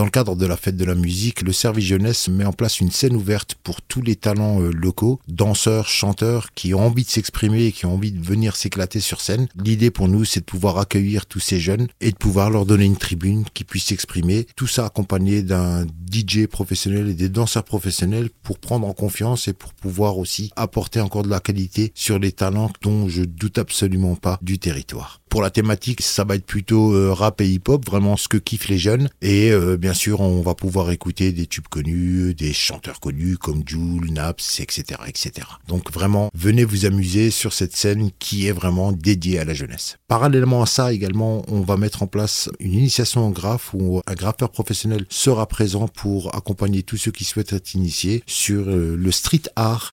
Dans le cadre de la fête de la musique, le service jeunesse met en place une scène ouverte pour tous les talents euh, locaux, danseurs, chanteurs qui ont envie de s'exprimer et qui ont envie de venir s'éclater sur scène. L'idée pour nous, c'est de pouvoir accueillir tous ces jeunes et de pouvoir leur donner une tribune qui puisse s'exprimer. Tout ça accompagné d'un DJ professionnel et des danseurs professionnels pour prendre en confiance et pour pouvoir aussi apporter encore de la qualité sur les talents dont je doute absolument pas du territoire. Pour la thématique, ça va être plutôt euh, rap et hip-hop, vraiment ce que kiffent les jeunes. Et euh, bien sûr, on va pouvoir écouter des tubes connus, des chanteurs connus comme Jules, Naps, etc., etc. Donc vraiment, venez vous amuser sur cette scène qui est vraiment dédiée à la jeunesse. Parallèlement à ça, également, on va mettre en place une initiation en graphe où un graffeur professionnel sera présent pour accompagner tous ceux qui souhaitent être initiés sur euh, le street art